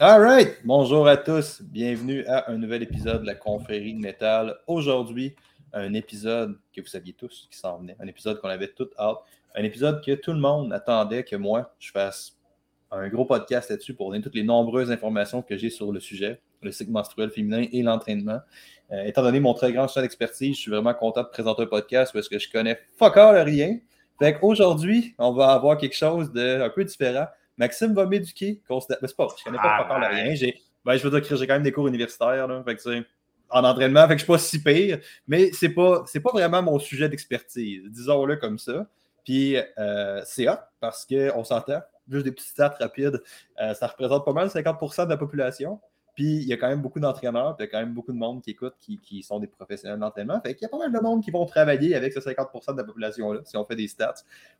All right. Bonjour à tous. Bienvenue à un nouvel épisode de la confrérie de métal. Aujourd'hui, un épisode que vous saviez tous qui s'en venait. Un épisode qu'on avait tout hâte. Un épisode que tout le monde attendait que moi, je fasse un gros podcast là-dessus pour donner toutes les nombreuses informations que j'ai sur le sujet, le cycle menstruel féminin et l'entraînement. Euh, étant donné mon très grand champ d'expertise, je suis vraiment content de présenter un podcast parce que je connais fuck all rien. Fait qu'aujourd'hui, on va avoir quelque chose de un peu différent. Maxime va m'éduquer. Mais c'est pas, je connais pas ah, rien. J'ai, ben, je veux dire que j'ai quand même des cours universitaires. Là, fait que, en entraînement, fait que je suis pas si pire, mais c'est pas, c'est pas vraiment mon sujet d'expertise, disons-le comme ça. Puis euh, c'est hot parce qu'on s'entend, juste des petits stats rapides, euh, ça représente pas mal 50% de la population. Puis il y a quand même beaucoup d'entraîneurs, puis il y a quand même beaucoup de monde qui écoute, qui, sont des professionnels d'entraînement. Fait qu'il y a pas mal de monde qui vont travailler avec ce 50% de la population-là, si on fait des stats.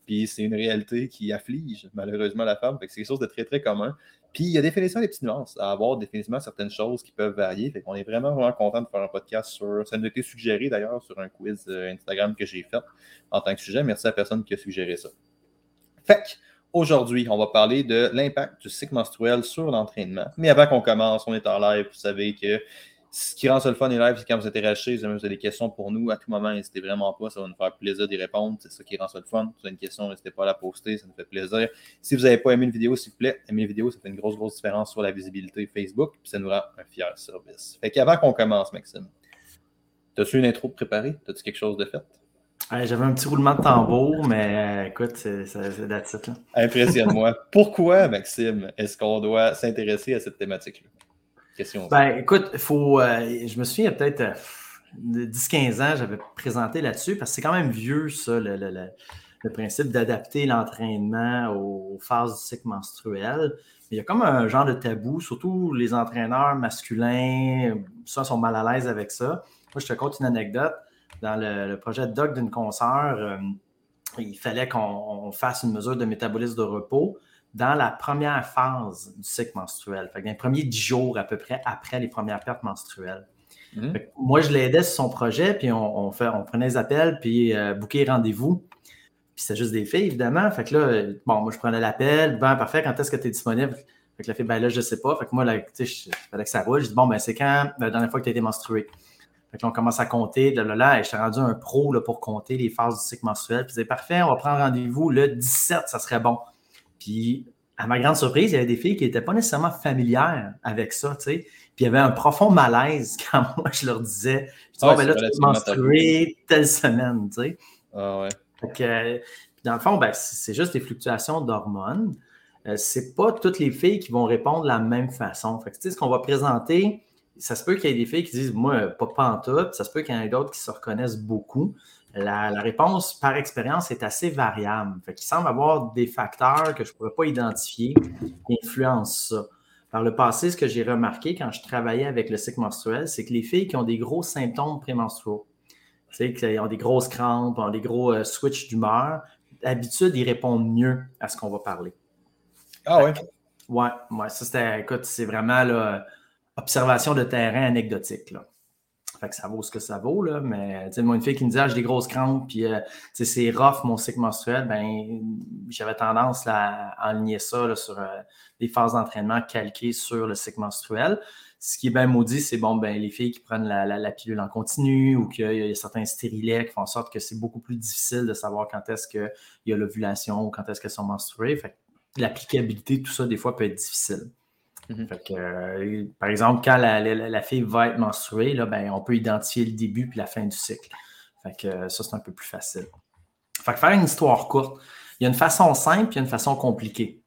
Puis c'est une réalité qui afflige malheureusement la femme. Fait que c'est quelque chose de très, très commun. Puis il y a définitivement des petites nuances à avoir, définitivement certaines choses qui peuvent varier. Fait qu'on est vraiment, vraiment content de faire un podcast sur. Ça nous a été suggéré d'ailleurs sur un quiz euh, Instagram que j'ai fait en tant que sujet. Merci à la personne qui a suggéré ça. Fait Aujourd'hui, on va parler de l'impact du cycle menstruel sur l'entraînement. Mais avant qu'on commence, on est en live. Vous savez que ce qui rend ça le fun et live, c'est quand vous êtes interagissez, vous avez des questions pour nous, à tout moment, n'hésitez vraiment pas, ça va nous faire plaisir d'y répondre. C'est ça qui rend ça le fun. Si vous avez une question, n'hésitez pas à la poster, ça nous fait plaisir. Si vous n'avez pas aimé une vidéo, s'il vous plaît, aimez la vidéo, ça fait une grosse, grosse différence sur la visibilité Facebook, puis ça nous rend un fier service. Fait qu'avant qu'on commence, Maxime, as-tu une intro préparée? As-tu quelque chose de fait? J'avais un petit roulement de tambour, mais euh, écoute, c'est la titre. Impressionne-moi. Pourquoi, Maxime, est-ce qu'on doit s'intéresser à cette thématique-là? Question. Ben, écoute, faut, euh, je me souviens, il y a peut-être 10-15 euh, ans, j'avais présenté là-dessus, parce que c'est quand même vieux, ça, le, principe d'adapter l'entraînement aux phases du cycle menstruel. Il y a comme un genre de tabou, surtout les entraîneurs masculins, ça, sont mal à l'aise avec ça. Moi, je te conte une anecdote dans le, projet de doc d'une consoeur, euh, il fallait qu'on fasse une mesure de métabolisme de repos dans la première phase du cycle menstruel. Fait dans les premiers dix jours à peu près après les premières pertes menstruelles. Mmh. Moi, je l'aidais sur son projet, puis on, fait, on prenait les appels, puis euh, booker rendez-vous. Puis c'était juste des filles, évidemment. Fait que là, bon, moi, je prenais l'appel. Ben, parfait, quand est-ce que tu es disponible? Fait que la fille, ben là, je sais pas. Fait que moi, là, tu sais, il fallait que ça roule. Je dis, bon, ben, c'est quand la dernière fois que tu as été menstruée? On commence à compter, là, là, là et je rendu un pro là, pour compter les phases du cycle menstruel. Puis, parfait, on va prendre rendez-vous le 17, ça serait bon. Puis, à ma grande surprise, il y avait des filles qui n'étaient pas nécessairement familières avec ça, tu sais. Puis, il y avait un profond malaise quand moi, je leur disais, je dis, ben là, tu menstruer telle semaine, tu sais. Ah ouais. que, dans le fond, ben, c'est juste des fluctuations d'hormones. Euh, c'est pas toutes les filles qui vont répondre de la même façon. Fait que, tu sais, ce qu'on va présenter, ça se peut qu'il y ait des filles qui disent Moi, pas, tout. Ça se peut qu'il y en ait d'autres qui se reconnaissent beaucoup. La, réponse par expérience est assez variable. Fait il semble avoir des facteurs que je ne pourrais pas identifier qui influencent ça. Par le passé, ce que j'ai remarqué quand je travaillais avec le cycle menstruel, c'est que les filles qui ont des gros symptômes prémenstruaux, qui ont des grosses crampes, ont des gros euh, switches d'humeur, d'habitude, ils répondent mieux à ce qu'on va parler. Ah ouais? Ouais, ouais, ça c'était, écoute, c'est vraiment là, observation de terrain anecdotique. Fait que ça vaut ce que ça vaut, là, mais moi, une fille qui me dit ah, j'ai des grosses crampes, puis euh, c'est rough mon cycle menstruel, ben j'avais tendance à enligner ça sur euh, des phases d'entraînement calquées sur le cycle menstruel. Ce qui est bien maudit, c'est bon, ben, les filles qui prennent la, pilule en continu ou qu'il y, a certains stérilets qui font en sorte que c'est beaucoup plus difficile de savoir quand est-ce qu'il y a l'ovulation ou quand est-ce qu'elles sont menstruées. L'applicabilité, tout ça, des fois, peut être difficile. Mhm. Euh, par exemple, quand la, fille va être menstruée, là, ben, on peut identifier le début puis la fin du cycle. Fait que, euh, ça, c'est un peu plus facile. Fait faire une histoire courte, il y a une façon simple et une façon compliquée.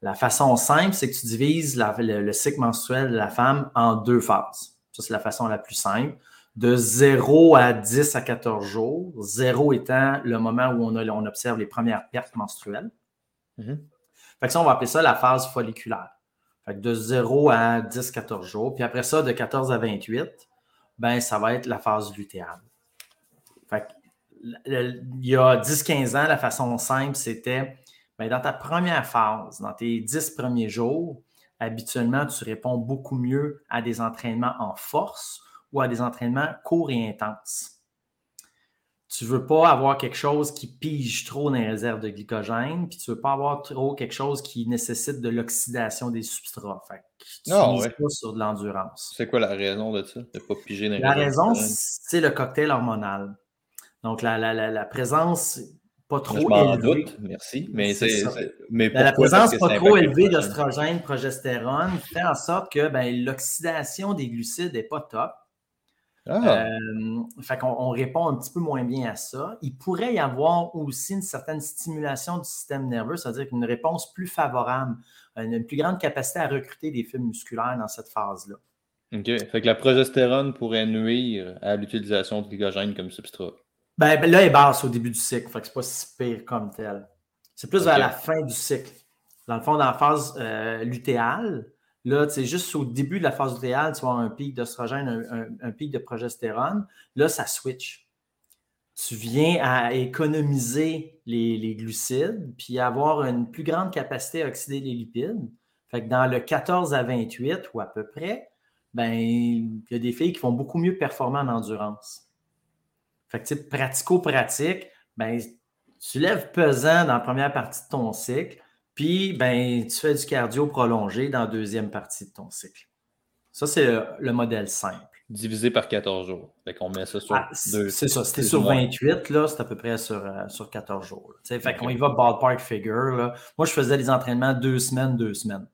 La façon simple, c'est que tu divises le, cycle menstruel de la femme en deux phases. Ça, c'est la façon la plus simple. De 0 à 10 à 14 jours, 0 étant le moment où on, on observe les premières pertes menstruelles. Mhm. Fait que ça, on va appeler ça la phase folliculaire. Fait de 0 à 10-14 jours. Puis après ça, de 14 à 28, ben, ça va être la phase lutéale. Il y a 10-15 ans, la façon simple, c'était ben, dans ta première phase, dans tes 10 premiers jours, habituellement, tu réponds beaucoup mieux à des entraînements en force ou à des entraînements courts et intenses. Tu ne veux pas avoir quelque chose qui pige trop dans les réserves de glycogène, puis tu ne veux pas avoir trop quelque chose qui nécessite de l'oxydation des substrats. Fait que tu Ah, mises ouais. pas sur de l'endurance. C'est quoi la raison de ça? De pas piger dans les La raison, c'est le cocktail hormonal. Donc, la, la- la- la présence pas trop Je m'en élevée. doute, merci. Mais, mais la présence pas trop élevée d'ostrogène, progestérone fait en sorte que ben, l'oxydation des glucides n'est pas top. Ah, Euh, fait qu'on on répond un petit peu moins bien à ça. Il pourrait y avoir aussi une certaine stimulation du système nerveux, c'est-à-dire qu'une réponse plus favorable, une, une plus grande capacité à recruter des fibres musculaires dans cette phase-là. OK. Fait que la progestérone pourrait nuire à l'utilisation de glycogène comme substrat. Ben, ben là, elle est basse au début du cycle, fait que c'est pas si pire comme tel. C'est plus Ok. vers la fin du cycle. Dans le fond, dans la phase euh, lutéale, là, c'est juste au début de la phase lutéale, tu vas avoir un pic d'ostrogène, un, un- pic de progestérone. Là, ça switch. Tu viens à économiser les, les glucides, puis avoir une plus grande capacité à oxyder les lipides. Dans le 14 à 28, ou à peu près, ben, il y a des filles qui vont beaucoup mieux performer en endurance. Fait que, pratico-pratique, ben, tu lèves pesant dans la première partie de ton cycle, puis ben, tu fais du cardio prolongé dans la deuxième partie de ton cycle. Ça, c'est le, le modèle simple. Divisé par 14 jours. Fait qu'on met ça sur Ah, deux. c'est ça. C'était sur ou moins. 28, là, c'est à peu près sur, euh, sur 14 jours. Fait qu'on y va ballpark figure. Là. Moi, je faisais des entraînements deux semaines, deux semaines.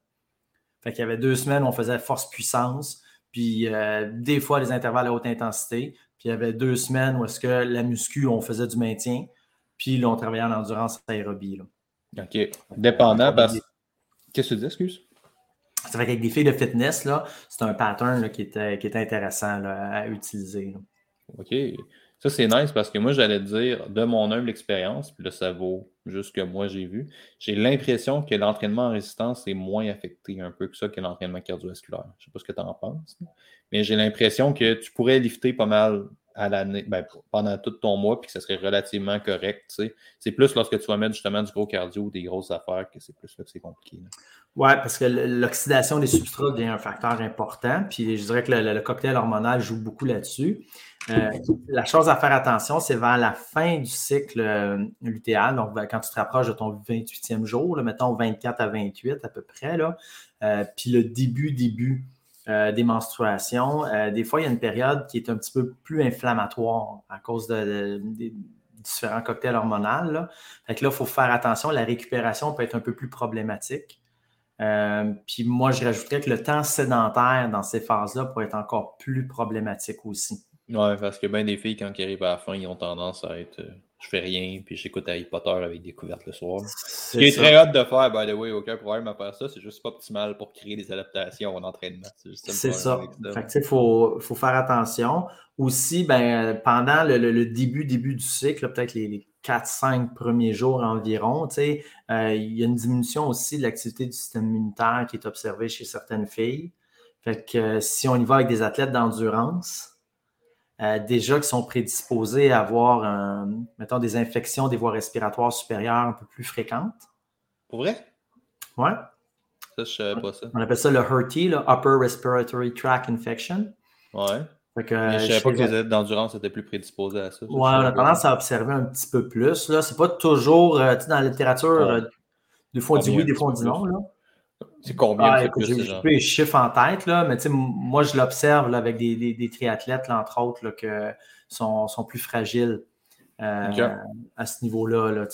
Fait qu'il y avait deux semaines où on faisait force-puissance, puis euh, des fois des intervalles à haute intensité. Puis il y avait deux semaines où est-ce que la muscu, on faisait du maintien, puis là, on travaillait en endurance aérobie. Là. OK. Dépendant parce Qu'est-ce que tu dis, excuse? Ça fait qu'avec des filles de fitness, là, c'est un pattern là, qui, était, qui était intéressant là, à utiliser. là. OK. Ça, c'est nice parce que moi, j'allais te dire, de mon humble expérience, puis là, ça vaut juste que moi j'ai vu, j'ai l'impression que l'entraînement en résistance est moins affecté un peu que ça que l'entraînement cardiovasculaire. Je ne sais pas ce que tu en penses, mais j'ai l'impression que tu pourrais lifter pas mal ben, pendant tout ton mois, puis que ça serait relativement correct. C'est plus lorsque tu vas mettre justement du gros cardio ou des grosses affaires que c'est plus là que c'est compliqué. Oui, parce que l'oxydation des substrats devient un facteur important. Puis je dirais que le, cocktail hormonal joue beaucoup là-dessus. Euh, la chose à faire attention, c'est vers la fin du cycle euh, donc ben, quand tu te rapproches de ton 28e jour, là, mettons 24 à 28 à peu près, là, euh, puis le début, début euh, des menstruations, euh, des fois, il y a une période qui est un petit peu plus inflammatoire à cause de, de- des différents cocktails hormonaux. Là. Fait que là, il faut faire attention. La récupération peut être un peu plus problématique. Euh, puis moi, je rajouterais que le temps sédentaire dans ces phases-là pourrait être encore plus problématique aussi. Ouais, parce que bien des filles, quand ils arrivent à la fin, ils ont tendance à être je fais rien, puis j'écoute Harry Potter avec des couvertes le soir. Ce qui est ça. très hâte de faire, by the way, aucun problème à faire ça, c'est juste pas optimal pour créer des adaptations en entraînement. C'est ça. il faut, faut faire attention. Aussi, ben, pendant le, le- le début, début du cycle, peut-être les, les 4-5 premiers jours environ, euh, il y a une diminution aussi de l'activité du système immunitaire qui est observée chez certaines filles. Fait que euh, si on y va avec des athlètes d'endurance, euh, déjà qui sont prédisposés à avoir, mettons, des infections des voies respiratoires supérieures un peu plus fréquentes. Pour vrai? Ouais. Ça, je savais pas ça. On appelle ça le HRT, là, Upper Respiratory Tract Infection. Ouais. Fait que, Mais je chez savais pas que les- athlètes d'endurance étaient plus prédisposés à ça. Ouais, on a tendance à observer un petit peu plus. Là. C'est pas toujours, euh, tu sais, dans la littérature, Ouais. euh, des fois on dit oui, des fois on dit non. Là. C'est combien plus, j'ai pas les chiffres en tête, là, mais moi, je l'observe là, avec des, des- des triathlètes, là, entre autres, là, que sont, sont plus fragiles euh, à ce niveau-là. Là,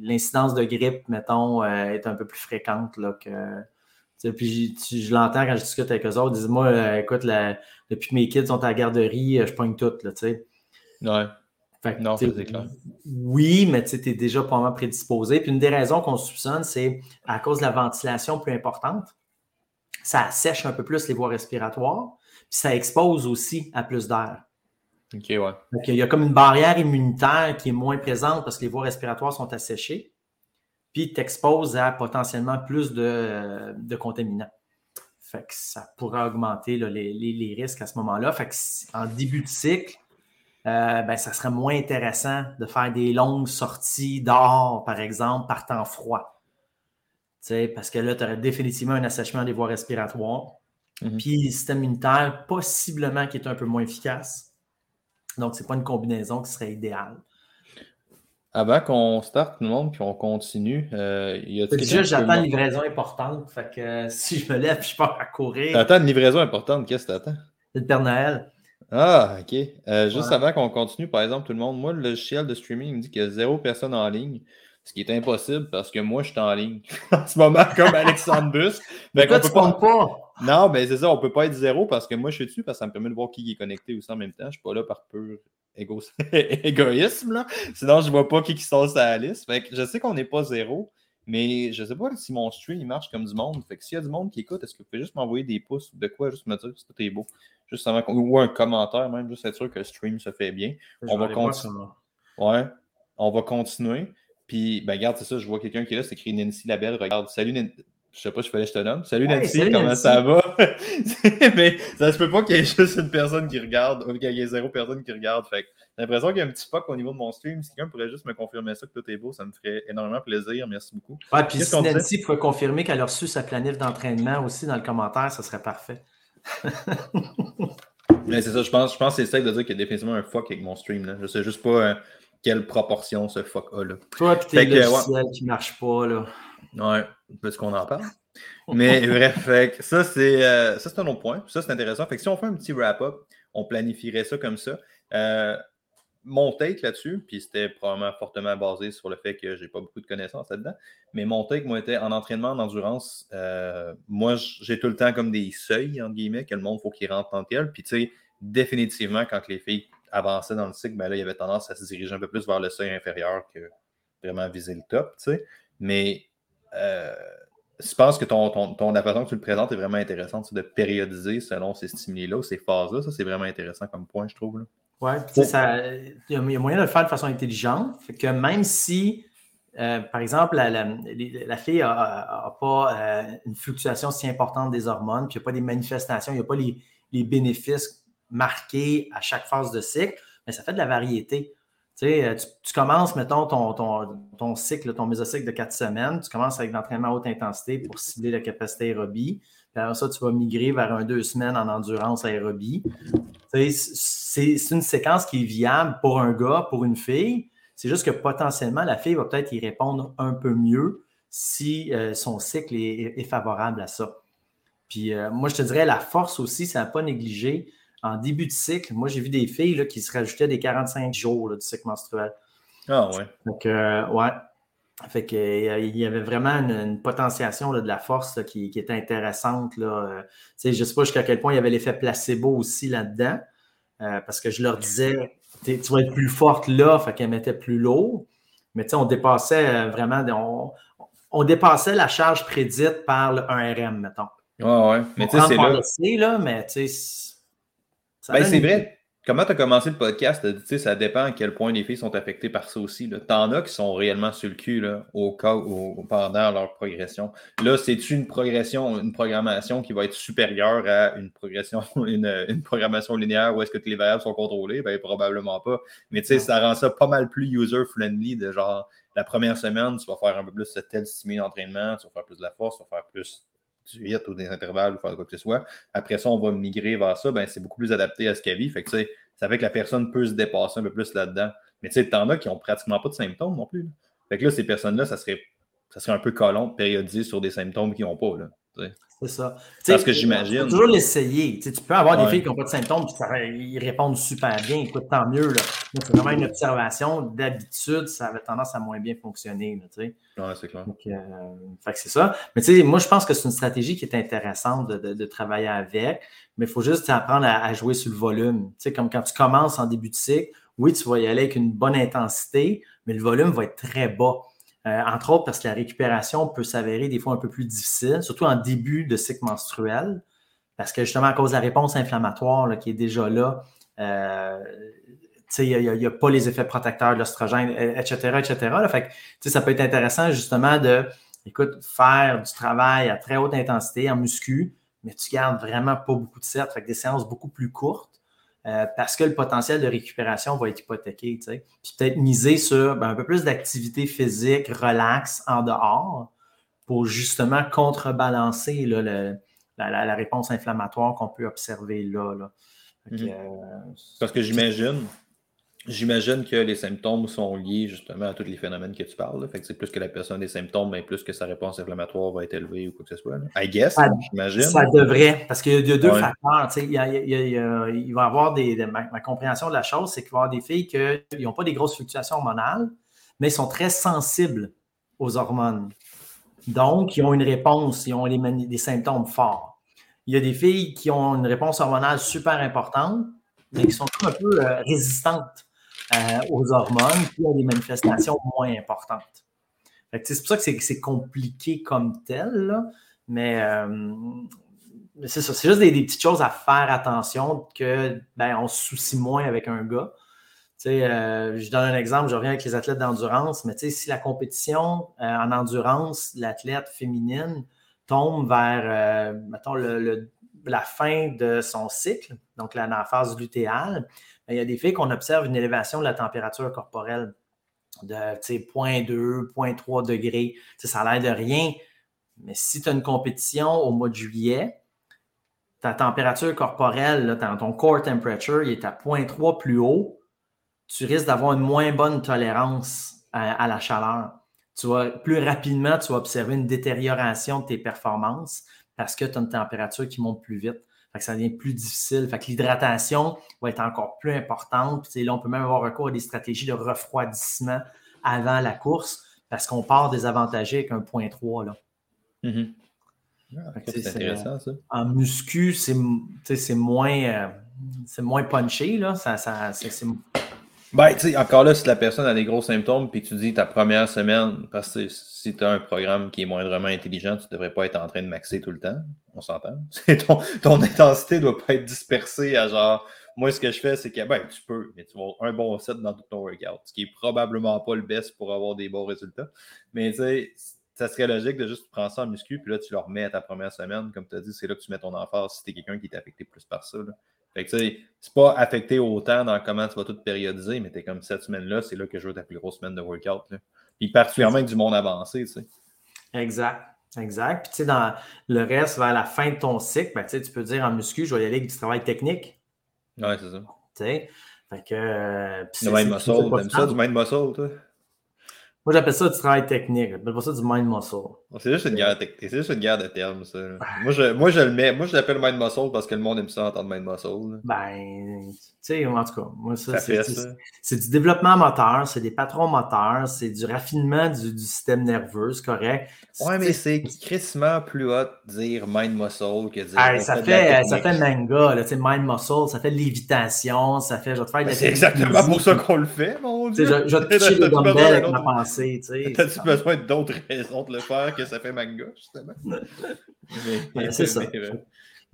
L'incidence de grippe, mettons, euh, est un peu plus fréquente là, que. Puis tu- je l'entends quand je discute avec eux autres. Ils disent Moi, euh, écoute, la- depuis que mes kids sont à la garderie, je pogne tout. Là, tu sais. Ouais. Fait que, Non, c'est clair. Oui, mais tu es déjà pas mal prédisposé. Puis une des raisons qu'on soupçonne, c'est à cause de la ventilation plus importante. Ça sèche un peu plus les voies respiratoires, puis ça expose aussi à plus d'air. Ok, ouais. Donc, il y a comme une barrière immunitaire qui est moins présente parce que les voies respiratoires sont asséchées, puis t'exposes à potentiellement plus de, de contaminants. Fait que ça pourrait augmenter là, les, les- les risques à ce moment-là. Fait que en début de cycle, euh, ben, ça serait moins intéressant de faire des longues sorties dehors, par exemple, par temps froid. Parce que là, tu aurais définitivement un assèchement des voies respiratoires. Mhm. Puis le système immunitaire, possiblement qui est un peu moins efficace. Donc, ce n'est pas une combinaison qui serait idéale. Avant qu'on starte tout le monde puis qu'on continue, euh, y a Déjà, j'attends une livraison importante. Fait que euh, si je me lève, je pars à courir. T'attends une livraison importante, qu'est-ce que t'attends? Le Père Noël. Ah, ok. Euh, juste avant qu'on continue, par exemple, tout le monde, moi, le logiciel de streaming me dit qu'il y a zéro personne en ligne. Ce qui est impossible parce que moi, je suis en ligne en ce moment, comme Alexandre Bus. Mais ben, tu pas... pas. Non, mais ben, c'est ça, on ne peut pas être zéro parce que moi, je suis dessus parce que ça me permet de voir qui est connecté aussi en même temps. Je ne suis pas là par pur égoïsme. Là. Sinon, je ne vois pas qui qui sont sur la liste. Fait que je sais qu'on n'est pas zéro, mais je ne sais pas si mon stream il marche comme du monde. Fait que s'il y a du monde qui écoute, est-ce que vous pouvez juste m'envoyer des pouces? De quoi, juste me dire si tout est beau? Juste avant ou un commentaire même, juste être sûr que le stream se fait bien. on va continuer. Ouais, on va continuer. Puis, ben, regarde, c'est ça, je vois quelqu'un qui est là, c'est écrit Nancy Labelle. Regarde, salut Nancy. Je sais pas, je fallait que je te nomme. Salut Nancy, comment ça va? Mais ça se peut pas qu'il y ait juste une personne qui regarde ou qu'il y ait zéro personne qui regarde. Fait j'ai l'impression qu'il y a un petit fuck au niveau de mon stream. Si quelqu'un pourrait juste me confirmer ça, que tout est beau, ça me ferait énormément plaisir. Merci beaucoup. Ouais, puis si Nancy pouvait confirmer qu'elle a reçu sa planif d'entraînement aussi dans le commentaire, ça serait parfait. Mais c'est ça, je pense, je pense que c'est ça de dire qu'il y a définitivement un fuck avec mon stream. Là. Je sais juste pas. Euh, quelle proportion ce fuck a. Là. Toi, puis tes logiciels qui ne marchent pas. Là. Ouais, parce qu'on en parle. Mais bref, ça, c'est euh, ça, c'est un autre point. Ça, c'est intéressant. Fait que si on fait un petit wrap-up, on planifierait ça comme ça. Euh, mon take là-dessus, puis c'était probablement fortement basé sur le fait que j'ai pas beaucoup de connaissances là-dedans, mais mon take, moi, était en entraînement, en endurance, euh, moi, j'ai tout le temps comme des seuils, entre guillemets, que le monde faut qu'il rentre en tel. Puis, tu sais, définitivement, quand les filles avançait dans le cycle, ben là, il y avait tendance à se diriger un peu plus vers le seuil inférieur que vraiment viser le top, tu sais. Mais euh, je pense que ton, ton, la façon que tu le présentes est vraiment intéressante, de périodiser selon ces stimuli-là, ces phases-là. Ça, c'est vraiment intéressant comme point, je trouve. Oui, il y, a moyen de le faire de façon intelligente. Fait que même si, euh, par exemple, la, fille n'a pas euh, une fluctuation si importante des hormones, puis il n'y a pas des manifestations, il n'y a pas les, les bénéfices marqué à chaque phase de cycle, mais ça fait de la variété. Euh, tu, commences, mettons, ton, ton, ton, cycle, ton mésocycle de quatre semaines, tu commences avec l'entraînement à haute intensité pour cibler la capacité aérobie. Puis après ça, tu vas migrer vers un deux semaines en endurance aérobie. C'est une séquence qui est viable pour un gars, pour une fille. C'est juste que potentiellement, la fille va peut-être y répondre un peu mieux si euh, son cycle est, favorable à ça. Puis euh, moi, je te dirais, la force aussi, ça n'a pas négligé en début de cycle, moi, j'ai vu des filles là, qui se rajoutaient des 45 jours du cycle menstruel. Ah ouais. Donc, euh, ouais. Fait que, euh, il y avait vraiment une, potentiation de la force qui, était intéressante. Là. Euh, je ne sais pas jusqu'à quel point il y avait l'effet placebo aussi là-dedans. parce que je leur disais, tu vas être plus forte là, fait qu'elle mettait plus lourd. Mais on dépassait vraiment, on, on, dépassait la charge prédite par le 1RM, mettons. Ouais, ouais. Mais tu sais, c'est là. là. Mais tu sais, ben, c'est vrai. Comment tu as commencé le podcast? Ça dépend à quel point les filles sont affectées par ça aussi. T'en as qui sont réellement sur le cul là, au cas où, pendant leur progression. Là, c'est-tu une progression, une programmation qui va être supérieure à une progression, une, programmation linéaire où est-ce que les variables sont contrôlées? Ben, probablement pas. Mais tu sais, ça rend ça pas mal plus user-friendly de genre la première semaine, tu vas faire un peu plus de tel stimuli d'entraînement, tu vas faire plus de la force, tu vas faire plus du hit ou des intervalles ou faire quoi que ce soit. Après ça, on va migrer vers ça, ben, c'est beaucoup plus adapté à ce qu'elle vit. Fait que, ça fait que la personne peut se dépasser un peu plus là-dedans. Mais tu sais, t'en as qui n'ont pratiquement pas de symptômes non plus. Fait que là, ces personnes-là, ça serait, ça serait un peu collant de périodiser sur des symptômes qu'ils n'ont pas. Là, c'est ça. C'est ce que j'imagine. Toujours l'essayer. Tu peux avoir des filles qui n'ont pas de symptômes et ils répondent super bien. Écoute, tant mieux. C'est vraiment une observation. D'habitude, ça avait tendance à moins bien fonctionner. Oui, c'est clair. Euh, c'est ça. Mais tu sais, moi, je pense que c'est une stratégie qui est intéressante de, travailler avec. Mais il faut juste apprendre à, jouer sur le volume. Tu sais, comme quand tu commences en début de cycle, oui, tu vas y aller avec une bonne intensité, mais le volume va être très bas. Euh, entre autres parce que la récupération peut s'avérer des fois un peu plus difficile, surtout en début de cycle menstruel, parce que justement à cause de la réponse inflammatoire qui est déjà là, euh, il n'y a, pas les effets protecteurs de l'ostrogène, etc., etc. fait ça peut être intéressant justement de, écoute, faire du travail à très haute intensité en muscu, mais tu gardes vraiment pas beaucoup de certes, fait des séances beaucoup plus courtes euh, parce que le potentiel de récupération va être hypothéqué. Puis peut-être miser sur ben, un peu plus d'activité physique, relax, en dehors, pour justement contrebalancer la, réponse inflammatoire qu'on peut observer là. Mhm. Parce que j'imagine, J'imagine que les symptômes sont liés justement à tous les phénomènes que tu parles. Fait que c'est plus que la personne a des symptômes, mais plus que sa réponse inflammatoire va être élevée ou quoi que ce soit. I guess, j'imagine. Ça devrait, parce qu'il y a deux facteurs. Il, y il, va y avoir des. ma, compréhension de la chose, c'est qu'il va y avoir des filles qui n'ont pas des grosses fluctuations hormonales, mais sont très sensibles aux hormones. Donc, ils ont une réponse, ils ont des symptômes forts. Il y a des filles qui ont une réponse hormonale super importante, mais qui sont un peu euh, résistantes aux hormones, puis a des manifestations moins importantes. C'est pour ça que c'est compliqué comme tel, mais euh, c'est ça. C'est juste des, petites choses à faire attention que ben, on se soucie moins avec un gars. Euh, je donne un exemple, je reviens avec les athlètes d'endurance, mais si la compétition en endurance, l'athlète féminine tombe vers, mettons, la fin de son cycle, donc la, la phase lutéale, il y a des filles qu'on observe une élévation de la température corporelle de 0.2, 0.3 degrés. ça a l'air de rien, mais si tu as une compétition au mois de juillet, ta température corporelle, ton core temperature, il est à 0.3 plus haut, tu risques d'avoir une moins bonne tolérance à, la chaleur. Plus rapidement, tu vas observer une détérioration de tes performances parce que tu as une température qui monte plus vite ça devient plus difficile. Fait que l'hydratation va être encore plus importante. Puis, là, on peut même avoir recours à des stratégies de refroidissement avant la course parce qu'on part désavantagé avec un point 3. Là. Mm-hmm. Ah, c'est intéressant, ça. En muscu, c'est moins, euh, moins punché. Là. Ça, ça, ben, tu sais, encore là, si la personne a des gros symptômes, puis tu dis ta première semaine, parce que si tu as un programme qui est moindrement intelligent, tu ne devrais pas être en train de maxer tout le temps. On s'entend. Ton, intensité ne doit pas être dispersée à genre, moi, ce que je fais, c'est que, ben, tu peux, mais tu vas avoir un bon set dans tout ton workout, ce qui est probablement pas le best pour avoir des bons résultats. Mais tu sais, ça serait logique de juste prendre ça en muscu, puis là, tu le remets à ta première semaine. Comme tu as dit, c'est là que tu mets ton emphase si tu es quelqu'un qui est affecté plus par ça. Fait que tu sais, c'est pas affecté autant dans comment tu vas tout périodiser, mais tu es comme cette semaine-là, c'est là que je veux ta plus grosse semaine de workout. Là. Puis particulièrement avec du monde avancé, tu sais. Exact. Exact. Puis, tu sais, dans le reste, vers la fin de ton cycle, ben, tu peux dire en muscu, je vais y aller avec du travail technique. Ouais, c'est ça. Tu sais, fait que. Euh, du mind muscle, t'aimes ça, du mind muscle, toi? Moi, j'appelle ça du travail technique. J'appelle pas ça du mind muscle. C'est juste, une guerre c'est juste une guerre de termes, ça. moi, je, moi, je le mets. Moi, je l'appelle mind muscle parce que le monde aime ça entendre mind muscle. Ben, tu sais, en tout cas, moi, ça, c'est du développement moteur, c'est des patrons moteurs, c'est du raffinement du, du, système nerveux, c'est correct. Ouais, mais c'est crissement plus hot dire mind muscle que dire. ça, fait, ça fait manga, là, mind muscle, ça fait lévitation, ça fait. Je vais te faire ben, C'est exactement pour ça qu'on le fait, mon Dieu. Je, je vais te toucher les dumbbells avec ma pensée. T'as-tu besoin d'autres raisons de le faire que ça fait manga, justement? c'est ça.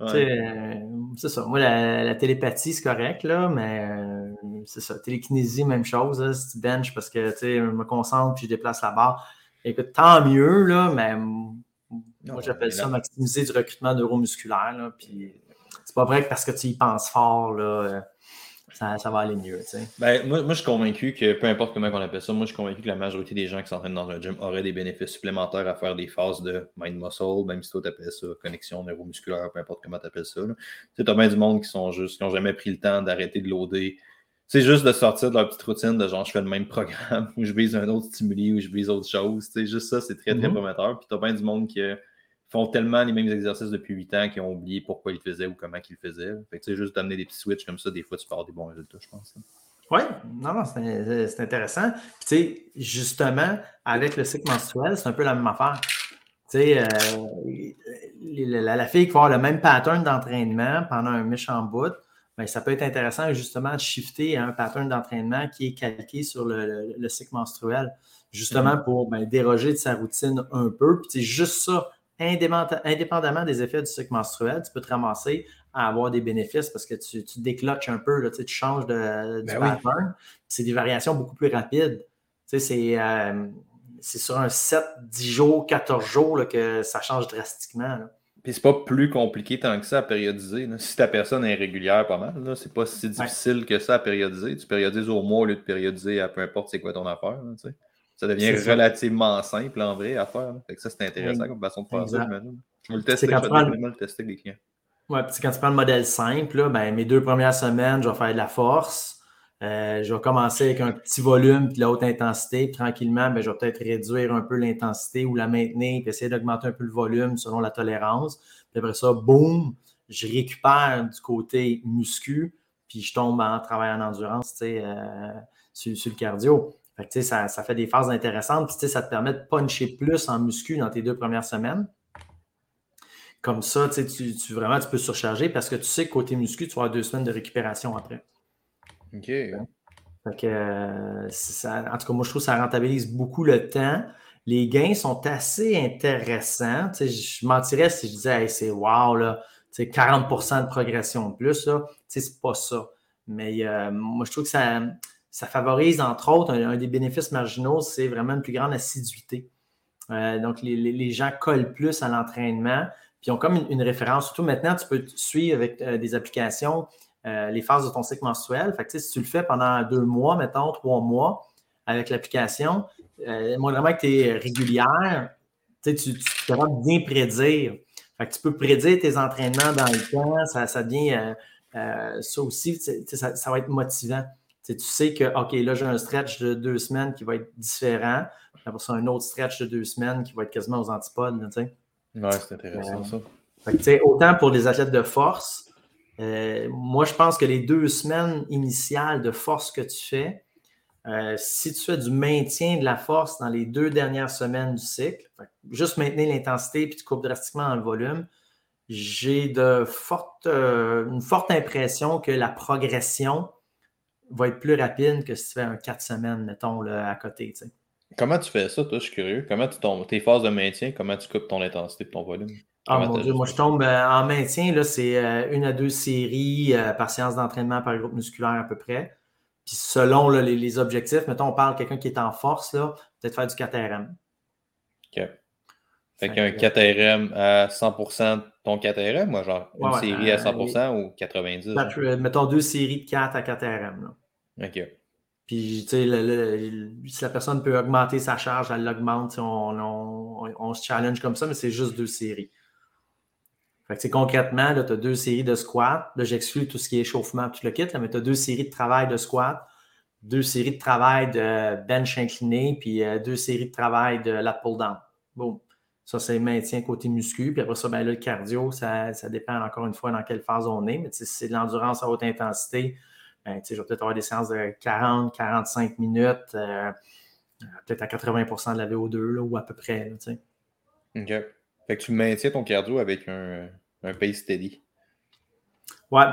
Euh, c'est ça. Moi, la, télépathie, c'est correct, là, mais euh, c'est ça. Télékinésie, même chose. si tu benches parce que je me concentre puis je déplace la barre, écoute, tant mieux, là, mais moi, j'appelle ça maximiser du recrutement neuromusculaire. Puis c'est pas vrai que parce que tu y penses fort, là, euh, ça, va aller mieux. Ben, moi, moi, je suis convaincu que peu importe comment on appelle ça, moi, je suis convaincu que la majorité des gens qui s'entraînent dans un gym auraient des bénéfices supplémentaires à faire des phases de mind-muscle, même si toi, tu appelles ça connexion neuromusculaire, peu importe comment tu appelles ça. Tu as bien du monde qui sont juste, qui n'ont jamais pris le temps d'arrêter de loader. C'est juste de sortir de leur petite routine de genre, je fais le même programme, ou je vise un autre stimuli, ou je vise autre chose. C'est juste ça, c'est très, très mm-hmm. prometteur. Puis tu as bien du monde qui font tellement les mêmes exercices depuis 8 ans qu'ils ont oublié pourquoi ils faisaient ou comment ils le faisaient. Fait que, juste d'amener des petits switches comme ça, des fois, tu peux avoir des bons résultats, je pense. Oui, non, non, c'est intéressant. Puis, tu sais, justement, avec le cycle menstruel, c'est un peu la même affaire. Tu sais, euh, la, fille qui va avoir le même pattern d'entraînement pendant un méchant bout, bien, ça peut être intéressant justement de shifter à un pattern d'entraînement qui est calqué sur le, cycle menstruel, justement mm-hmm. pour ben, déroger de sa routine un peu. Puis, juste ça, indépendamment des effets du cycle menstruel, tu peux te ramasser à avoir des bénéfices parce que tu, tu décloches un peu, là, tu, changes de, ben pattern. C'est des variations beaucoup plus rapides. Euh, c'est sur un 7, 10 jours, 14 jours que ça change drastiquement. Puis c'est pas plus compliqué tant que ça à périodiser. Si ta personne est régulière pas mal, c'est pas si difficile que ça à périodiser. Tu périodises au mois au lieu de périodiser à peu importe c'est quoi ton affaire. Ça devient relativement simple en vrai à faire. ça, c'est intéressant comme façon de faire ça, Je vais le tester, je vais le tester avec les clients. Ouais, puis quand tu prends le modèle simple, ben, mes deux premières semaines, je vais faire de la force. Euh, je vais commencer avec un petit volume puis de la haute intensité. tranquillement, ben, je vais peut-être réduire un peu l'intensité ou la maintenir puis essayer d'augmenter un peu le volume selon la tolérance. Puis après ça, boum, je récupère du côté muscu puis je tombe en travail en endurance euh, sur, le cardio. Fait ça, ça, fait des phases intéressantes. Puis, ça te permet de puncher plus en muscu dans tes deux premières semaines. Comme ça, tu, tu, vraiment, tu peux surcharger parce que tu sais que côté muscu, tu vas avoir deux semaines de récupération après. OK. Fait que, euh, en tout cas, moi, je trouve que ça rentabilise beaucoup le temps. Les gains sont assez intéressants. Tu sais, je mentirais si je disais, c'est wow, là, tu sais, 40 de progression de plus, sais, c'est pas ça. Mais euh, moi, je trouve que ça, ça favorise, entre autres, un, des bénéfices marginaux, c'est vraiment une plus grande assiduité. Euh, donc, les, les, gens collent plus à l'entraînement. Puis ont comme une, référence. Surtout maintenant, tu peux suivre avec euh, des applications euh, les phases de ton cycle mensuel. Si tu le fais pendant deux mois, mettons, trois mois avec l'application, moi, vraiment que tu es régulière, tu, tu es capable de bien prédire. Tu peux prédire tes entraînements dans le temps. Ça, ça devient ça aussi, ça, va être motivant. Tu sais que, OK, là, j'ai un stretch de deux semaines qui va être différent. Après ça, un autre stretch de deux semaines qui va être quasiment aux antipodes. tu sais. Ouais, c'est intéressant ça. autant pour les athlètes de force, euh, moi je pense que les deux semaines initiales de force que tu fais, euh, si tu fais du maintien de la force dans les deux dernières semaines du cycle, juste maintenir l'intensité puis tu coupes drastiquement le volume, j'ai de fortes, euh, une forte impression que la progression va être plus rapide que si tu fais un quatre semaines, mettons, à côté. Comment tu fais ça, toi? Je suis curieux. Comment tu tombes? Tes phases de maintien, comment tu coupes ton intensité de ton volume? Ah mon Dieu, moi je tombe euh, en maintien, là, c'est euh, une à deux séries euh, par séance d'entraînement par groupe musculaire à peu près. Puis selon les, objectifs, mettons, on parle de quelqu'un qui est en force, là, peut-être faire du 4RM. OK. Fait, qu'un 4RM à 100% de ton 4RM, moi, genre une série à 100% ou 90%? mettons deux séries de 4 à 4RM. Là. OK. Puis, tu sais, si la personne peut augmenter sa charge, elle l'augmente. On, on, se challenge comme ça, mais c'est juste deux séries. Fait que, concrètement, tu as deux séries de squat. Là, j'exclus tout ce qui est échauffement, tout le kit, mais tu as deux séries de travail de squat, deux séries de travail de bench incliné, puis euh, deux séries de travail de lat pull down. Bon. Ça, c'est maintien côté muscu. Puis après ça, ben là, le cardio, ça, ça dépend encore une fois dans quelle phase on est. Mais c'est de l'endurance à haute intensité, ben, je vais peut-être avoir des séances de 40, 45 minutes, euh, peut-être à 80% de la VO2 là, ou à peu près. Là, OK. Fait que tu maintiens ton cardio avec un, un pace steady. Ouais.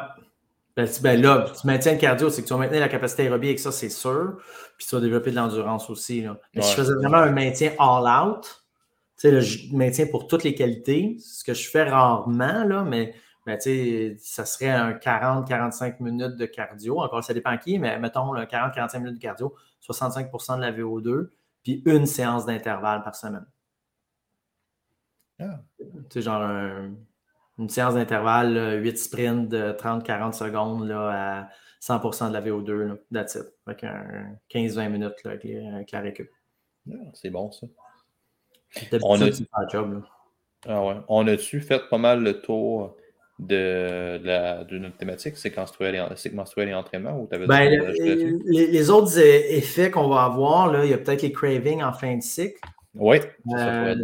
Ben, ben, là, tu maintiens le cardio, c'est que tu vas maintenir la capacité aérobie avec ça, c'est sûr. Puis tu vas développer de l'endurance aussi. Là. Mais si je faisais vraiment un maintien all-out, tu sais, je maintiens pour toutes les qualités, ce que je fais rarement, là, mais ça serait un 40-45 minutes de cardio. Encore, ça dépend qui, mais mettons 40-45 minutes de cardio, 65% de la VO2, puis une séance d'intervalle par semaine. Ah. Tu genre une séance d'intervalle, 8 sprints de 30-40 secondes là, à 100% de la VO2, là, that's it. Avec 15-20 minutes là, avec, la récup. Ah, c'est bon, ça. On a... Job, ah ouais. On a-tu fait pas mal le tour de, la, de notre thématique, c'est cycle menstruel et entraînement, ou avais ben, les, les, autres effets qu'on va avoir, là, il y a peut-être les cravings en fin de cycle. Oui, euh,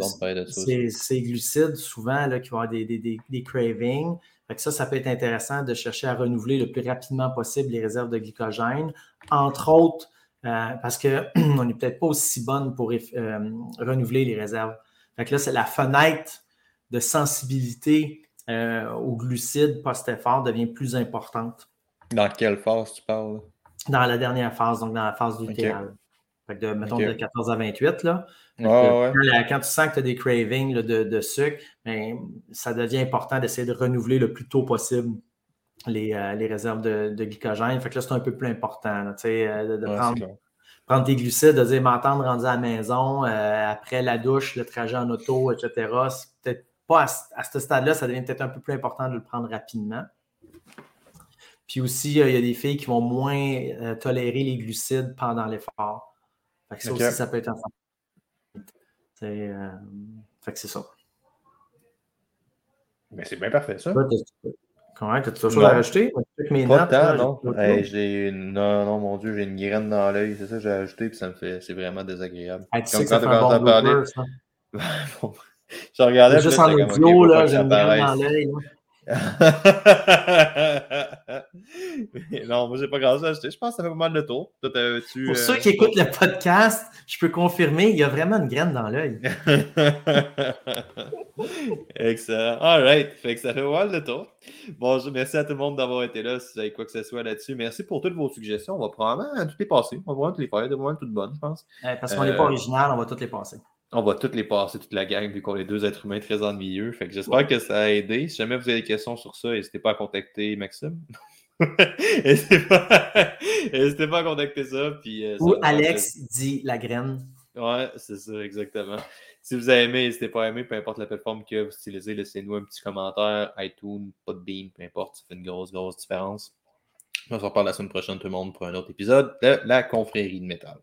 c'est glucides souvent là, qui vont avoir des, des, des, cravings. ça, ça peut être intéressant de chercher à renouveler le plus rapidement possible les réserves de glycogène, entre autres euh, parce qu'on n'est peut-être pas aussi bonne pour euh, renouveler les réserves. Fait là, c'est la fenêtre de sensibilité euh, aux glucides post-effort devient plus importante. Dans quelle phase tu parles? Dans la dernière phase, donc dans la phase du Okay. Fait de, mettons de 14 à 28. Là. Quand, tu sens que tu as des cravings de, sucre, ben, ça devient important d'essayer de renouveler le plus tôt possible les, euh, réserves de, glycogène. Fait que là, c'est un peu plus important euh, de, prendre, tes glucides, de dire m'entendre rendu à la maison, après la douche, le trajet en auto, etc. C'est peut-être pas à, ce stade-là, ça devient peut-être un peu plus important de le prendre rapidement. Puis aussi, euh, il y a des filles qui vont moins euh, tolérer les glucides pendant l'effort. Fait que ça aussi, ça peut être un c'est, euh, Fait que c'est ça. Mais c'est bien parfait, ça. Comment? T'as toujours chose à rajouter? Mes pas non. j'ai non, non, mon Dieu, j'ai une graine dans l'œil. C'est ça que j'ai ajouté, puis ça me fait. C'est vraiment désagréable. Hey, tu Comme sais bon à parler. je regardais. Juste en audio, là, j'ai une graine dans l'œil. non, moi, j'ai pas grand chose à acheter. Je pense que ça fait pas mal de tour. Toi, Pour euh, ceux qui écoutent le podcast, je peux confirmer, il y a vraiment une graine dans l'œil. Excellent. All right. Fait que ça fait pas mal de tour. Bonjour, merci à tout le monde d'avoir été là. Si vous avez quoi que ce soit là-dessus, merci pour toutes vos suggestions. On va probablement toutes les passer. On va voir toutes les faire. De moins toutes bonnes, je pense. parce qu'on n'est pas euh, original, on va toutes les passer. On va toutes les passer, toute la gang, vu qu'on est deux êtres humains très ennuyeux. Fait que j'espère que ça a aidé. Si jamais vous avez des questions sur ça, n'hésitez pas à contacter Maxime. n'hésitez pas... pas, à contacter ça. Puis, euh, Ou Alex dit la graine. Ouais, c'est ça, exactement. Si vous avez aimé, n'hésitez pas à aimer, peu importe la plateforme que vous utilisez, laissez-nous un petit commentaire, iTunes, pas de beam, peu importe, ça fait une grosse, grosse différence. On se reparle la semaine prochaine, tout le monde, pour un autre épisode de la confrérie de métal.